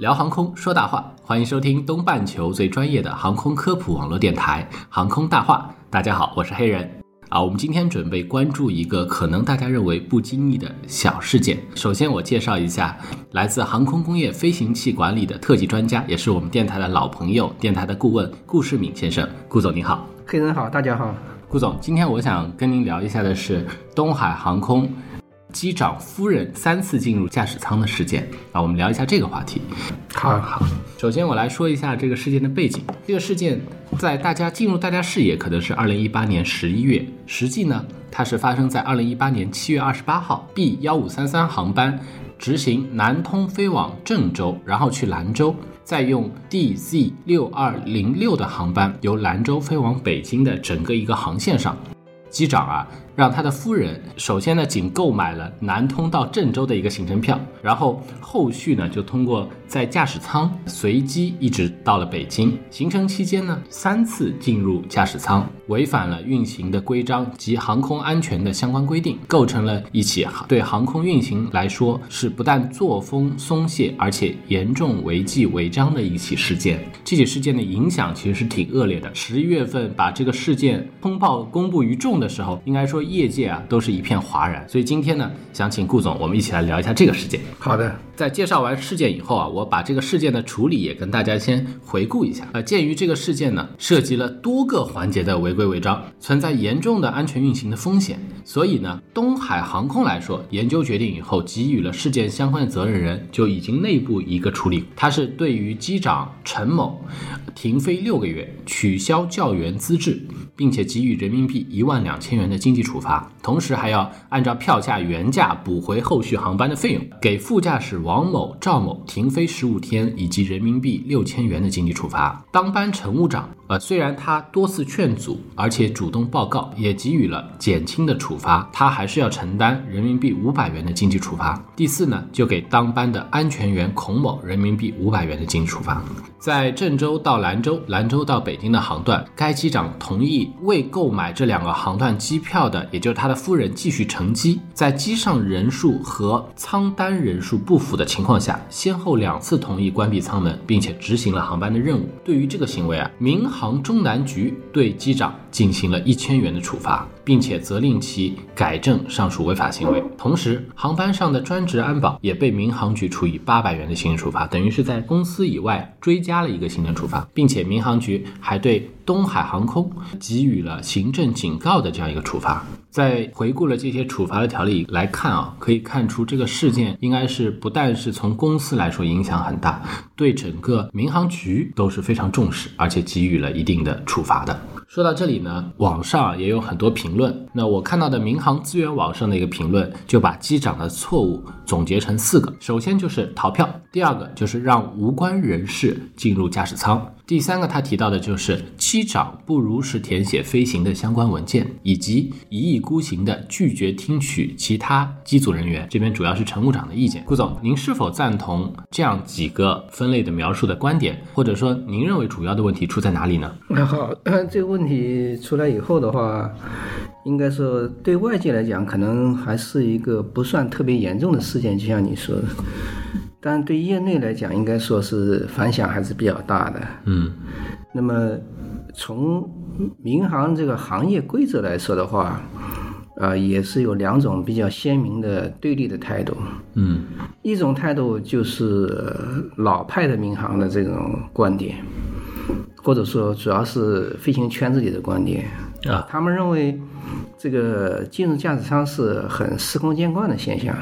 聊航空说大话，欢迎收听东半球最专业的航空科普网络电台《航空大话》。大家好，我是黑人。啊，我们今天准备关注一个可能大家认为不经意的小事件。首先，我介绍一下来自航空工业飞行器管理的特级专家，也是我们电台的老朋友，电台的顾问顾世敏先生。顾总您好，黑人好，大家好。顾总，今天我想跟您聊一下的是东海航空机长夫人三次进入驾驶舱的事件啊，我们聊一下这个话题。好好，首先我来说一下这个事件的背景。这个事件在大家进入大家视野可能是二零一八年十一月，实际呢，它是发生在二零一八年七月二十八号，B 幺五三三航班执行南通飞往郑州，然后去兰州，再用 DZ 六二零六的航班由兰州飞往北京的整个一个航线上。机长啊，让他的夫人首先呢，仅购买了南通到郑州的一个行程票，然后后续呢，就通过在驾驶舱随机一直到了北京。行程期间呢，三次进入驾驶舱，违反了运行的规章及航空安全的相关规定，构成了一起对航空运行来说是不但作风松懈，而且严重违纪违章的一起事件。这起事件的影响其实是挺恶劣的。十一月份把这个事件通报公布于众的时候，应该说业界啊都是一片哗然。所以今天呢，想请顾总我们一起来聊一下这个事件。好的，在介绍完事件以后啊，我把这个事件的处理也跟大家先回顾一下。呃，鉴于这个事件呢涉及了多个环节的违规违章，存在严重的安全运行的风险，所以呢，东海航空来说，研究决定以后，给予了事件相关的责任人就已经内部一个处理，他是对于机长陈某停飞六个月，取消教员资质，并且给予人民币一万两千元的经济处罚，同时还要按照票价原价补回后续航班的费用，给副驾驶王王某、赵某停飞十五天以及人民币六千元的经济处罚。当班乘务长，呃，虽然他多次劝阻，而且主动报告，也给予了减轻的处罚，他还是要承担人民币五百元的经济处罚。第四呢，就给当班的安全员孔某人民币五百元的经济处罚。在郑州到兰州、兰州到北京的航段，该机长同意未购买这两个航段机票的，也就是他的夫人继续乘机，在机上人数和舱单人数不符的情况下，先后两次同意关闭舱门，并且执行了航班的任务。对于这个行为啊，民航中南局对机长进行了一千元的处罚，并且责令其改正上述违法行为。同时，航班上的专职安保也被民航局处以八百元的行政处罚，等于是在公司以外追加了一个行政处罚，并且民航局还对东海航空给予了行政警告的这样一个处罚。在回顾了这些处罚的条例来看啊，可以看出这个事件应该是不但是从公司来说影响很大，对整个民航局都是非常重视，而且给予了一定的处罚的。说到这里呢，网上也有很多评论。那我看到的民航资源网上的一个评论，就把机长的错误总结成四个：首先就是逃票，第二个就是让无关人士进入驾驶舱，第三个他提到的就是机长不如实填写飞行的相关文件，以及一意孤行的拒绝听取其他机组人员这边主要是乘务长的意见。顾总，您是否赞同这样几个分类的描述的观点，或者说您认为主要的问题出在哪里呢？那好，这个问题出来以后的话，应该说对外界来讲，可能还是一个不算特别严重的事件，就像你说的。但对业内来讲，应该说是反响还是比较大的。嗯那么，从民航这个行业规则来说的话，呃，也是有两种比较鲜明的对立的态度。嗯一种态度就是呃老派的民航的这种观点，或者说主要是飞行圈子里的观点。啊他们认为，这个进入驾驶舱是很司空见惯的现象，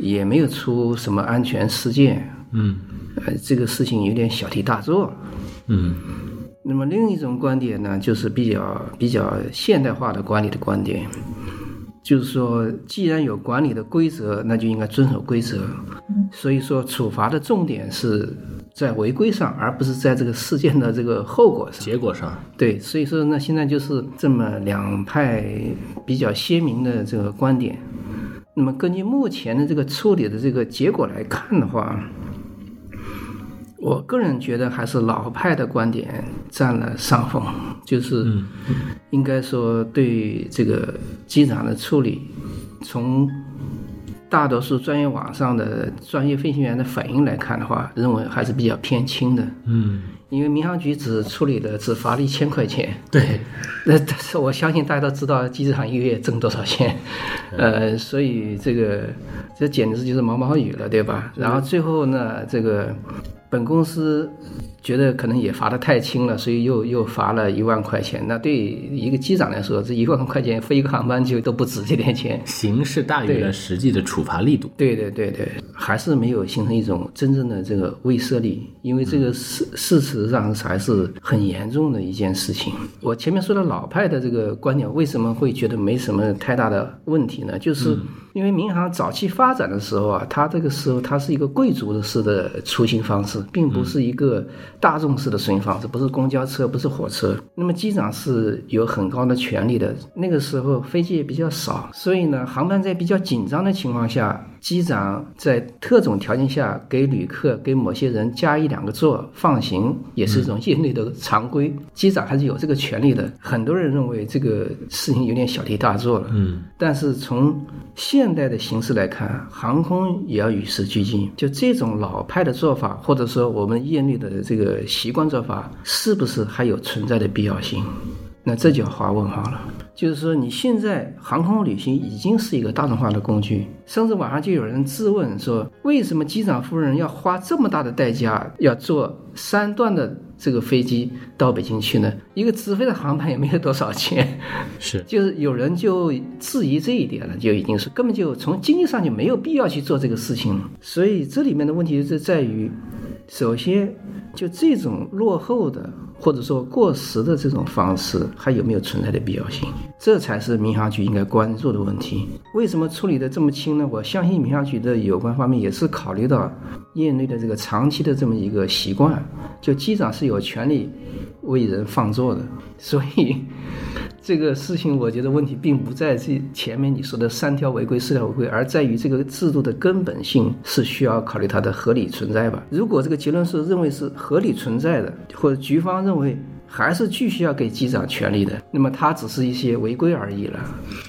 也没有出什么安全事件。嗯呃，这个事情有点小题大做。嗯那么另一种观点呢，就是比较比较现代化的管理的观点，就是说，既然有管理的规则，那就应该遵守规则，所以说处罚的重点是在违规上，而不是在这个事件的这个后果上。结果上，对，所以说呢，现在就是这么两派比较鲜明的这个观点。那么根据目前的这个处理的这个结果来看的话，我个人觉得还是老派的观点占了上风，就是应该说对这个机长的处理，从大多数专业网上的专业飞行员的反应来看的话，认为还是比较偏轻的。嗯，因为民航局只处理的只罚了一千块钱，对，那但是我相信大家都知道机场一个月挣多少钱，呃，所以这个这简直就是毛毛雨了，对吧？然后最后呢，这个本公司觉得可能也罚得太轻了，所以又又罚了一万块钱。那对一个机长来说，这一万块钱飞一个航班就都不值这点钱。形式大于对了实际的处罚力度。对对对对，还是没有形成一种真正的这个威慑力，因为这个事事实上还是很严重的一件事情。我前面说的老派的这个观点，为什么会觉得没什么太大的问题呢？就是因为民航早期发展的时候啊，它这个时候它是一个贵族的式的出行方式，并不是一个大众式的出行方式，不是公交车，不是火车。那么机长是有很高的权利的，那个时候飞机也比较少，所以呢，航班在比较紧张的情况下，机长在特种条件下给旅客给某些人加一两个座放行，也是一种业内的常规。机长还是有这个权利的。很多人认为这个事情有点小题大做了，嗯，但是从现代的形势来看，航空也要与时俱进。就这种老派的做法，或者说我们业内的这个习惯做法，是不是还有存在的必要性？那这就要画问号了。就是说，你现在航空旅行已经是一个大众化的工具，甚至网上就有人质问说，为什么机长夫人要花这么大的代价要坐三段的这个飞机到北京去呢？一个直飞的航班也没有多少钱，是就是有人就质疑这一点了，就已经是根本就从经济上就没有必要去做这个事情了。所以这里面的问题是在于，首先就这种落后的或者说过时的这种方式，还有没有存在的必要性？这才是民航局应该关注的问题。为什么处理的这么轻呢？我相信民航局的有关方面也是考虑到业内的这个长期的这么一个习惯，就机长是有权利为人放座的，所以。这个事情，我觉得问题并不在这前面你说的三条违规、四条违规，而在于这个制度的根本性是需要考虑它的合理存在吧。如果这个结论是认为是合理存在的，或者局方认为还是继续要给机长权利的，那么它只是一些违规而已了。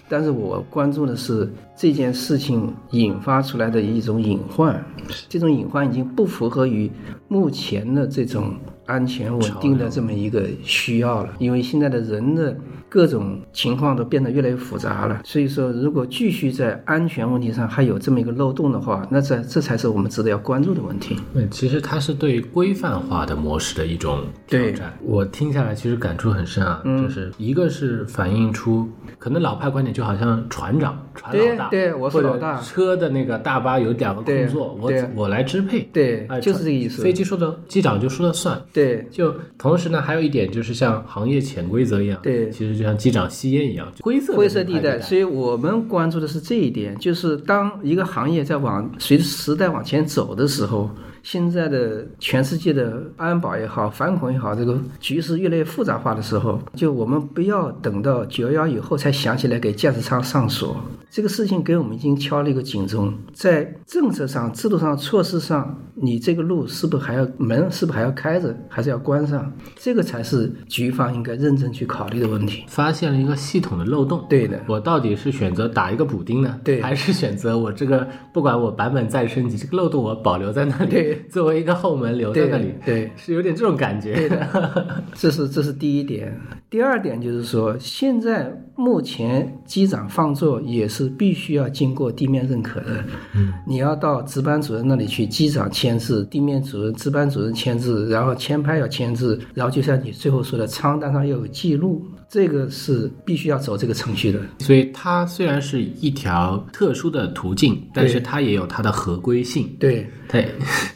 但是我关注的是这件事情引发出来的一种隐患，这种隐患已经不符合于目前的这种安全稳定的这么一个需要了，因为现在的人的。各种情况都变得越来越复杂了，所以说，如果继续在安全问题上还有这么一个漏洞的话，那这这才是我们值得要关注的问题。对，其实它是对规范化的模式的一种挑战。我听下来其实感触很深啊，就是一个是反映出可能老派观点，就好像船长、船老大，对，我是老大，车的那个大巴有两个工作，我我来支配，对，就是这个意思。飞机说的，机长就说了算，对。就同时呢，还有一点就是像行业潜规则一样，对，其实。就像机长吸烟一样，灰色灰色地带。所以我们关注的是这一点，就是当一个行业在往随着时代往前走的时候，现在的全世界的安保也好，反恐也好，这个局势越来越复杂化的时候，就我们不要等到九幺幺以后才想起来给驾驶舱上锁。这个事情给我们已经敲了一个警钟，在政策上、制度上、措施上，你这个路是不是还要门是不是还要开着，还是要关上？这个才是局方应该认真去考虑的问题。发现了一个系统的漏洞，对的，我到底是选择打一个补丁呢，对，还是选择我这个不管我版本再升级，这个漏洞我保留在那里，对，作为一个后门留在那里，对，是有点这种感觉。对的，这是这是第一点。第二点就是说，现在目前机长放座也是必须要经过地面认可的。嗯，你要到值班主任那里去，机长签字，地面主任、值班主任签字，然后签拍要签字，然后就像你最后说的，舱单上要有记录，这个是必须要走这个程序的。所以它虽然是一条特殊的途径，但是它也有它的合规性。对 对，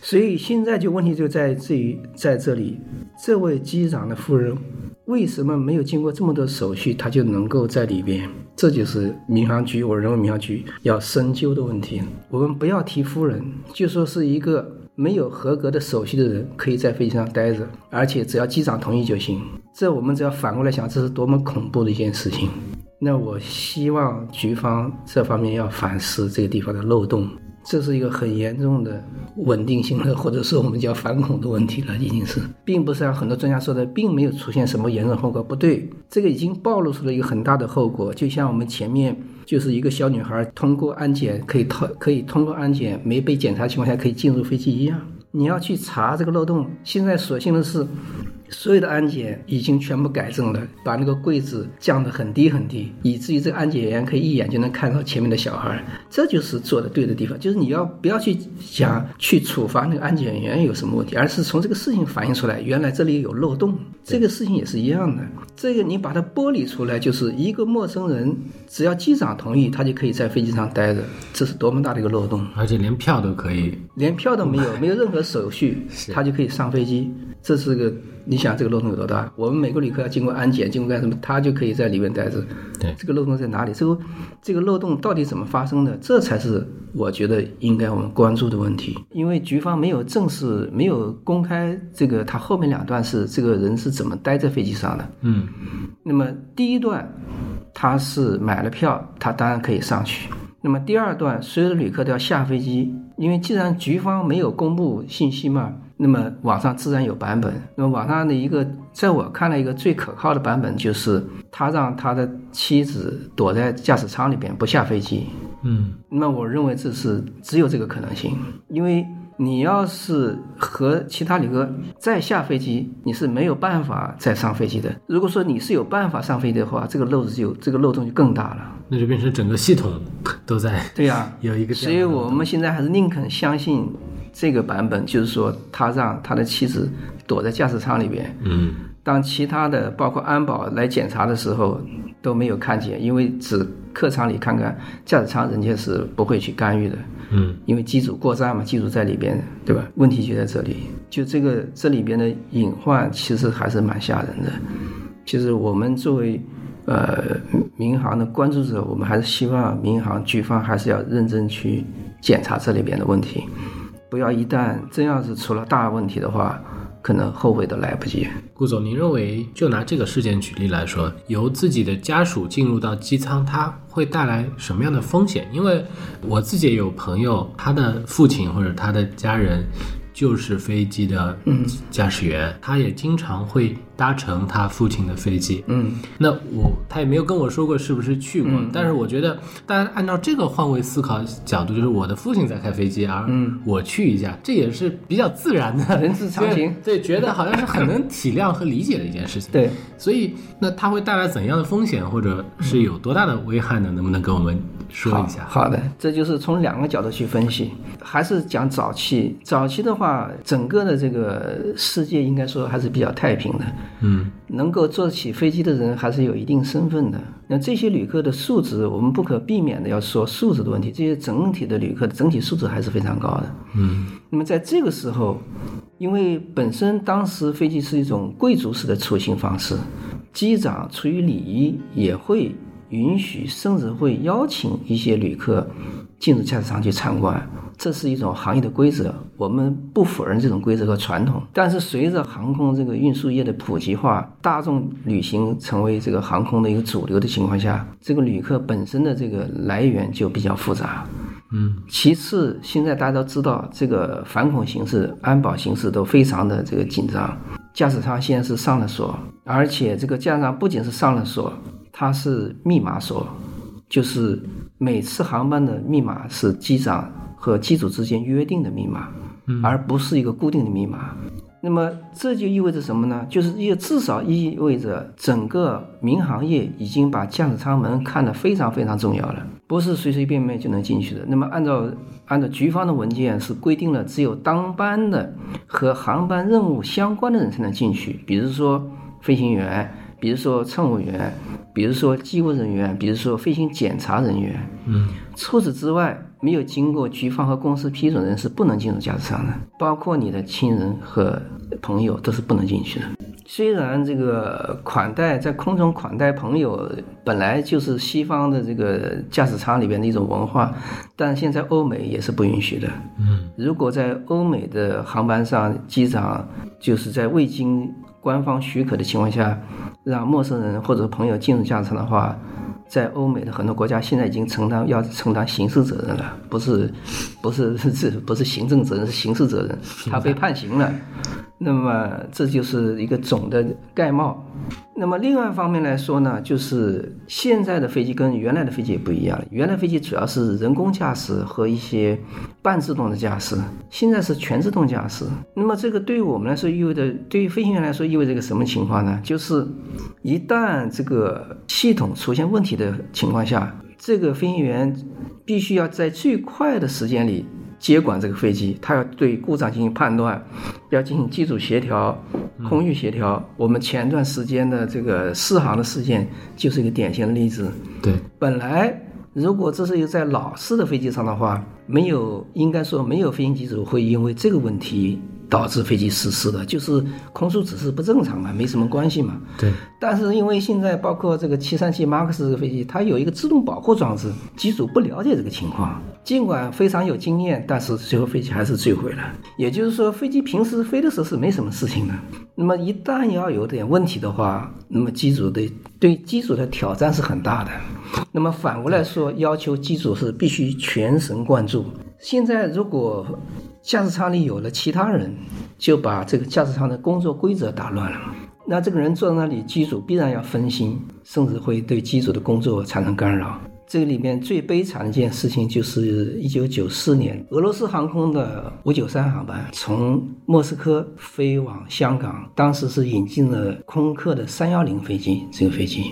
所以现在就问题就在于在这里，这位机长的夫人。为什么没有经过这么多手续，他就能够在里边？这就是民航局，我认为民航局要深究的问题。我们不要提夫人，就说是一个没有合格的手续的人可以在飞机上待着，而且只要机长同意就行。这我们只要反过来想，这是多么恐怖的一件事情。那我希望局方这方面要反思这个地方的漏洞。这是一个很严重的稳定性的，或者说我们叫反恐的问题了，已经是，并不是像很多专家说的，并没有出现什么严重后果，不对，这个已经暴露出了一个很大的后果。就像我们前面就是一个小女孩通过安检可以通可以通过安检没被检查情况下可以进入飞机一样，你要去查这个漏洞。现在所幸的是。所有的安检已经全部改正了，把那个柜子降得很低很低，以至于这个安检员可以一眼就能看到前面的小孩。这就是做的对的地方，就是你要不要去想去处罚那个安检员有什么问题，而是从这个事情反映出来，原来这里有漏洞。这个事情也是一样的，这个你把它剥离出来，就是一个陌生人，只要机长同意，他就可以在飞机上待着，这是多么大的一个漏洞！而且连票都可以，连票都没有，没有任何手续，他就可以上飞机，这是个。你想这个漏洞有多大？我们每个旅客要经过安检，经过干什么，他就可以在里面待着。对，这个漏洞在哪里？这个这个漏洞到底怎么发生的？这才是我觉得应该我们关注的问题。因为局方没有正式、没有公开这个，他后面两段是这个人是怎么待在飞机上的。嗯，那么第一段他是买了票，他当然可以上去。那么第二段，所有的旅客都要下飞机，因为既然局方没有公布信息嘛。那么网上自然有版本。那么网上的一个，在我看来一个最可靠的版本，就是他让他的妻子躲在驾驶舱里边不下飞机。嗯，那我认为这是只有这个可能性，因为你要是和其他旅客再下飞机，你是没有办法再上飞机的。如果说你是有办法上飞机的话，这个漏子就这个漏洞就更大了。那就变成整个系统都在对呀，有一个。所以我们现在还是宁肯相信。这个版本就是说，他让他的妻子躲在驾驶舱里边，嗯，当其他的包括安保来检查的时候都没有看见，因为只客舱里看看，驾驶舱人家是不会去干预的，嗯，因为机组过站嘛，机组在里边，对吧？问题就在这里，就这个这里边的隐患其实还是蛮吓人的。其实我们作为呃民航的关注者，我们还是希望民航局方还是要认真去检查这里边的问题。不要一旦真要是出了大问题的话，可能后悔都来不及。顾总，您认为就拿这个事件举例来说，由自己的家属进入到机舱，它会带来什么样的风险？因为我自己也有朋友，他的父亲或者他的家人。就是飞机的驾驶员，他也经常会搭乘他父亲的飞机。嗯，那我他也没有跟我说过是不是去过，但是我觉得大家按照这个换位思考角度，就是我的父亲在开飞机，而我去一下，这也是比较自然的人之常情。对，觉得好像是很能体谅和理解的一件事情。对，所以那它会带来怎样的风险，或者是有多大的危害呢？能不能给我们说一下？好的，这就是从两个角度去分析，还是讲早期。早期的话。啊，整个的这个世界应该说还是比较太平的，嗯，能够坐起飞机的人还是有一定身份的。那这些旅客的素质，我们不可避免的要说素质的问题。这些整体的旅客的整体素质还是非常高的，嗯。那么在这个时候，因为本身当时飞机是一种贵族式的出行方式，机长出于礼仪也会允许，甚至会邀请一些旅客进入驾驶舱去参观。这是一种行业的规则，我们不否认这种规则和传统。但是随着航空这个运输业的普及化，大众旅行成为这个航空的一个主流的情况下，这个旅客本身的这个来源就比较复杂。嗯，其次，现在大家都知道，这个反恐形势、安保形势都非常的这个紧张。驾驶舱现在是上了锁，而且这个驾驶舱不仅是上了锁，它是密码锁，就是每次航班的密码是机长。和机组之间约定的密码，而不是一个固定的密码。那么这就意味着什么呢？就是也至少意味着整个民航业已经把驾驶舱门看得非常非常重要了，不是随随便便就能进去的。那么按照按照局方的文件是规定了，只有当班的和航班任务相关的人才能进去，比如说飞行员，比如说乘务员，比如说机务人员，比如说飞行检查人员。嗯，除此之外。没有经过局方和公司批准的，人是不能进入驾驶舱的，包括你的亲人和朋友都是不能进去的。虽然这个款待在空中款待朋友本来就是西方的这个驾驶舱里边的一种文化，但现在欧美也是不允许的。嗯，如果在欧美的航班上，机长就是在未经官方许可的情况下，让陌生人或者朋友进入驾驶舱的话，在欧美的很多国家现在已经承担要承担刑事责任了，不是不是是不是行政责任是刑事责任，他被判刑了。那么这就是一个总的概貌。那么另外一方面来说呢，就是现在的飞机跟原来的飞机也不一样了。原来飞机主要是人工驾驶和一些半自动的驾驶，现在是全自动驾驶。那么这个对于我们来说意味着，对于飞行员来说意味着一个什么情况呢？就是一旦这个系统出现问题的情况下，这个飞行员必须要在最快的时间里。接管这个飞机，他要对故障进行判断，要进行机组协调、空域协调。我们前段时间的这个试航的事件就是一个典型的例子。对，本来如果这是一个在老式的飞机上的话，没有应该说没有飞行机组会因为这个问题。导致飞机失事的，就是空速指示不正常嘛，没什么关系嘛。对。但是因为现在包括这个七三七 MAX 这个飞机，它有一个自动保护装置，机组不了解这个情况，尽管非常有经验，但是最后飞机还是坠毁了。也就是说，飞机平时飞的时候是没什么事情的，那么一旦要有点问题的话，那么机组的对机组的挑战是很大的。那么反过来说，要求机组是必须全神贯注。现在如果驾驶舱里有了其他人，就把这个驾驶舱的工作规则打乱了。那这个人坐在那里，机组必然要分心，甚至会对机组的工作产生干扰。这里面最悲惨的一件事情，就是一九九四年俄罗斯航空的五九三航班从莫斯科飞往香港，当时是引进了空客的三幺零飞机，这个飞机